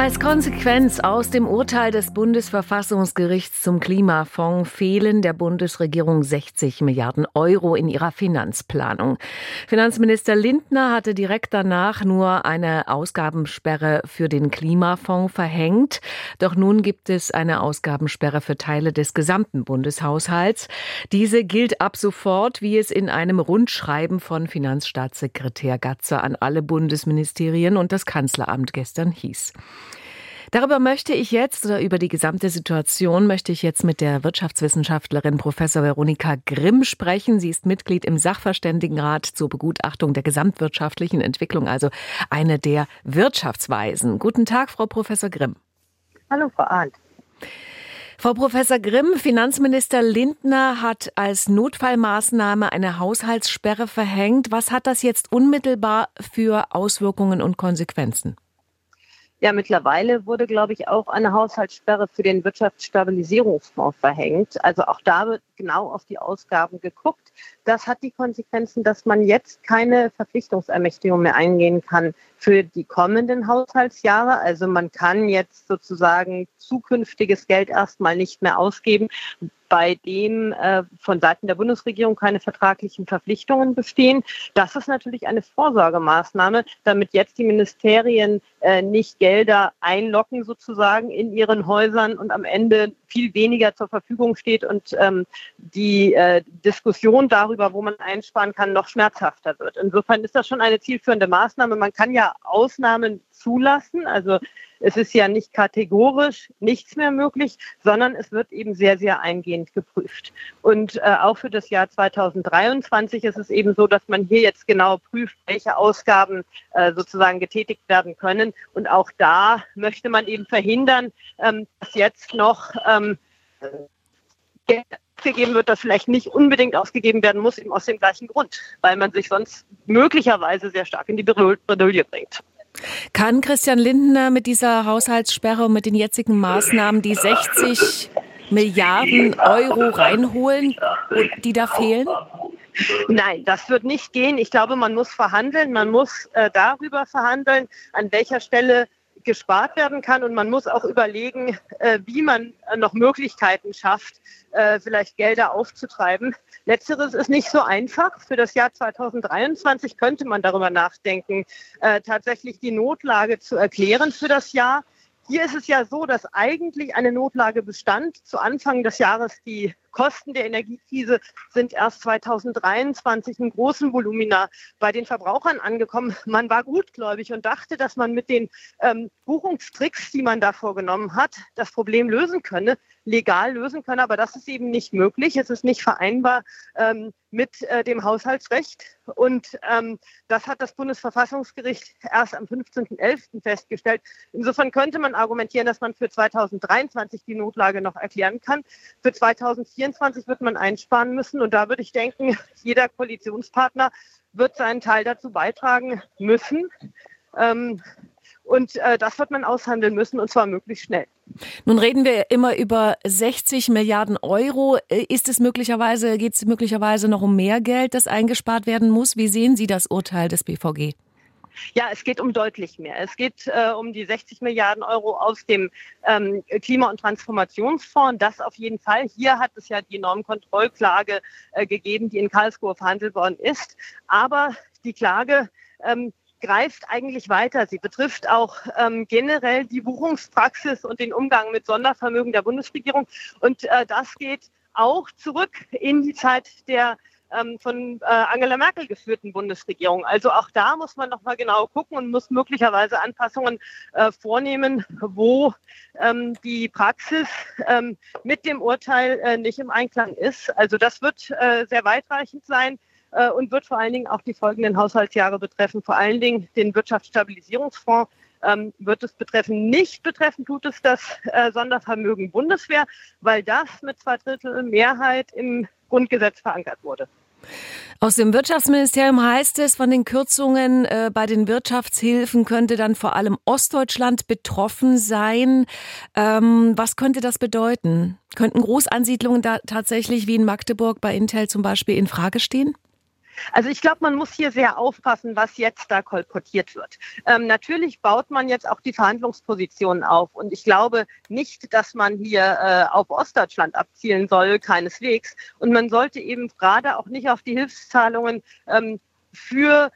Als Konsequenz aus dem Urteil des Bundesverfassungsgerichts zum Klimafonds fehlen der Bundesregierung 60 Milliarden Euro in ihrer Finanzplanung. Finanzminister Lindner hatte direkt danach nur eine Ausgabensperre für den Klimafonds verhängt. Doch nun gibt es eine Ausgabensperre für Teile des gesamten Bundeshaushalts. Diese gilt ab sofort, wie es in einem Rundschreiben von Finanzstaatssekretär Gatzer an alle Bundesministerien und das Kanzleramt gestern hieß. Darüber möchte ich jetzt oder über die gesamte Situation möchte ich jetzt mit der Wirtschaftswissenschaftlerin Professor Veronika Grimm sprechen. Sie ist Mitglied im Sachverständigenrat zur Begutachtung der gesamtwirtschaftlichen Entwicklung, also eine der Wirtschaftsweisen. Guten Tag, Frau Professor Grimm. Hallo, Frau Arndt. Frau Professor Grimm, Finanzminister Lindner hat als Notfallmaßnahme eine Haushaltssperre verhängt. Was hat das jetzt unmittelbar für Auswirkungen und Konsequenzen? Ja, mittlerweile wurde, glaube ich, auch eine Haushaltssperre für den Wirtschaftsstabilisierungsfonds verhängt. Also auch da wird genau auf die Ausgaben geguckt. Das hat die Konsequenzen, dass man jetzt keine Verpflichtungsermächtigung mehr eingehen kann für die kommenden Haushaltsjahre. Also man kann jetzt sozusagen zukünftiges Geld erstmal nicht mehr ausgeben, bei dem äh, von Seiten der Bundesregierung keine vertraglichen Verpflichtungen bestehen. Das ist natürlich eine Vorsorgemaßnahme, damit jetzt die Ministerien äh, nicht Gelder einlocken sozusagen in ihren Häusern und am Ende viel weniger zur Verfügung steht und ähm, die äh, Diskussion darüber, wo man einsparen kann, noch schmerzhafter wird. Insofern ist das schon eine zielführende Maßnahme. Man kann ja Ausnahmen zulassen. Also es ist ja nicht kategorisch nichts mehr möglich, sondern es wird eben sehr, sehr eingehend geprüft. Und äh, auch für das Jahr 2023 ist es eben so, dass man hier jetzt genau prüft, welche Ausgaben äh, sozusagen getätigt werden können. Und auch da möchte man eben verhindern, ähm, dass jetzt noch ähm, Geld ausgegeben wird, das vielleicht nicht unbedingt ausgegeben werden muss, eben aus dem gleichen Grund, weil man sich sonst möglicherweise sehr stark in die Bredouille bringt. Kann Christian Lindner mit dieser Haushaltssperre und mit den jetzigen Maßnahmen die 60 Milliarden Euro reinholen, die da fehlen? Nein, das wird nicht gehen. Ich glaube, man muss verhandeln. Man muss äh, darüber verhandeln, an welcher Stelle gespart werden kann. Und man muss auch überlegen, äh, wie man äh, noch Möglichkeiten schafft, äh, vielleicht Gelder aufzutreiben. Letzteres ist nicht so einfach. Für das Jahr 2023 könnte man darüber nachdenken, tatsächlich die Notlage zu erklären für das Jahr. Hier ist es ja so, dass eigentlich eine Notlage bestand. Zu Anfang des Jahres die Kosten der Energiekrise sind erst 2023 in großen Volumina bei den Verbrauchern angekommen. Man war gutgläubig und dachte, dass man mit den ähm, Buchungstricks, die man da vorgenommen hat, das Problem lösen könne, legal lösen könne. Aber das ist eben nicht möglich. Es ist nicht vereinbar ähm, mit äh, dem Haushaltsrecht. Und ähm, das hat das Bundesverfassungsgericht erst am 15.11. festgestellt. Insofern könnte man argumentieren, dass man für 2023 die Notlage noch erklären kann. Für 2024 wird man einsparen müssen. Und da würde ich denken, jeder Koalitionspartner wird seinen Teil dazu beitragen müssen. Ähm, und äh, das wird man aushandeln müssen und zwar möglichst schnell. Nun reden wir immer über 60 Milliarden Euro. Äh, ist es möglicherweise, geht es möglicherweise noch um mehr Geld, das eingespart werden muss? Wie sehen Sie das Urteil des BVG? Ja, es geht um deutlich mehr. Es geht äh, um die 60 Milliarden Euro aus dem ähm, Klima- und Transformationsfonds. Das auf jeden Fall. Hier hat es ja die Normkontrollklage äh, gegeben, die in Karlsruhe verhandelt worden ist. Aber die Klage ähm, greift eigentlich weiter. Sie betrifft auch ähm, generell die Buchungspraxis und den Umgang mit Sondervermögen der Bundesregierung. Und äh, das geht auch zurück in die Zeit der ähm, von äh, Angela Merkel geführten Bundesregierung. Also auch da muss man noch mal genau gucken und muss möglicherweise Anpassungen äh, vornehmen, wo ähm, die Praxis ähm, mit dem Urteil äh, nicht im Einklang ist. Also das wird äh, sehr weitreichend sein. Äh, und wird vor allen Dingen auch die folgenden Haushaltsjahre betreffen, vor allen Dingen den Wirtschaftsstabilisierungsfonds. Ähm, wird es betreffen. Nicht betreffen tut es das äh, Sondervermögen Bundeswehr, weil das mit zwei Drittel Mehrheit im Grundgesetz verankert wurde. Aus dem Wirtschaftsministerium heißt es, von den Kürzungen äh, bei den Wirtschaftshilfen könnte dann vor allem Ostdeutschland betroffen sein. Ähm, was könnte das bedeuten? Könnten Großansiedlungen da tatsächlich wie in Magdeburg bei Intel zum Beispiel in Frage stehen? Also ich glaube, man muss hier sehr aufpassen, was jetzt da kolportiert wird. Ähm, natürlich baut man jetzt auch die Verhandlungspositionen auf. Und ich glaube nicht, dass man hier äh, auf Ostdeutschland abzielen soll, keineswegs. Und man sollte eben gerade auch nicht auf die Hilfszahlungen ähm, für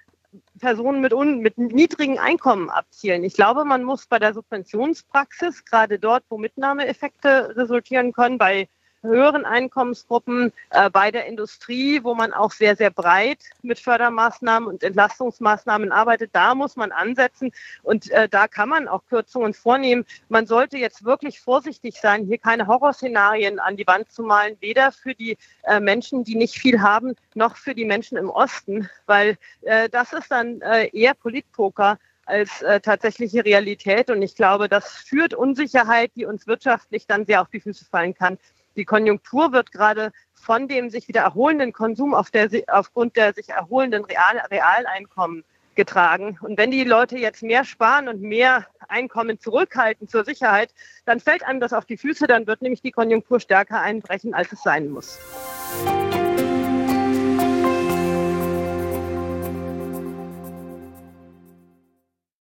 Personen mit, un, mit niedrigen Einkommen abzielen. Ich glaube, man muss bei der Subventionspraxis, gerade dort, wo Mitnahmeeffekte resultieren können, bei höheren Einkommensgruppen äh, bei der Industrie, wo man auch sehr, sehr breit mit Fördermaßnahmen und Entlastungsmaßnahmen arbeitet. Da muss man ansetzen und äh, da kann man auch Kürzungen vornehmen. Man sollte jetzt wirklich vorsichtig sein, hier keine Horrorszenarien an die Wand zu malen, weder für die äh, Menschen, die nicht viel haben, noch für die Menschen im Osten, weil äh, das ist dann äh, eher Politpoker als äh, tatsächliche Realität. Und ich glaube, das führt Unsicherheit, die uns wirtschaftlich dann sehr auf die Füße fallen kann. Die Konjunktur wird gerade von dem sich wieder erholenden Konsum auf der, aufgrund der sich erholenden Real, Realeinkommen getragen. Und wenn die Leute jetzt mehr sparen und mehr Einkommen zurückhalten zur Sicherheit, dann fällt einem das auf die Füße, dann wird nämlich die Konjunktur stärker einbrechen, als es sein muss.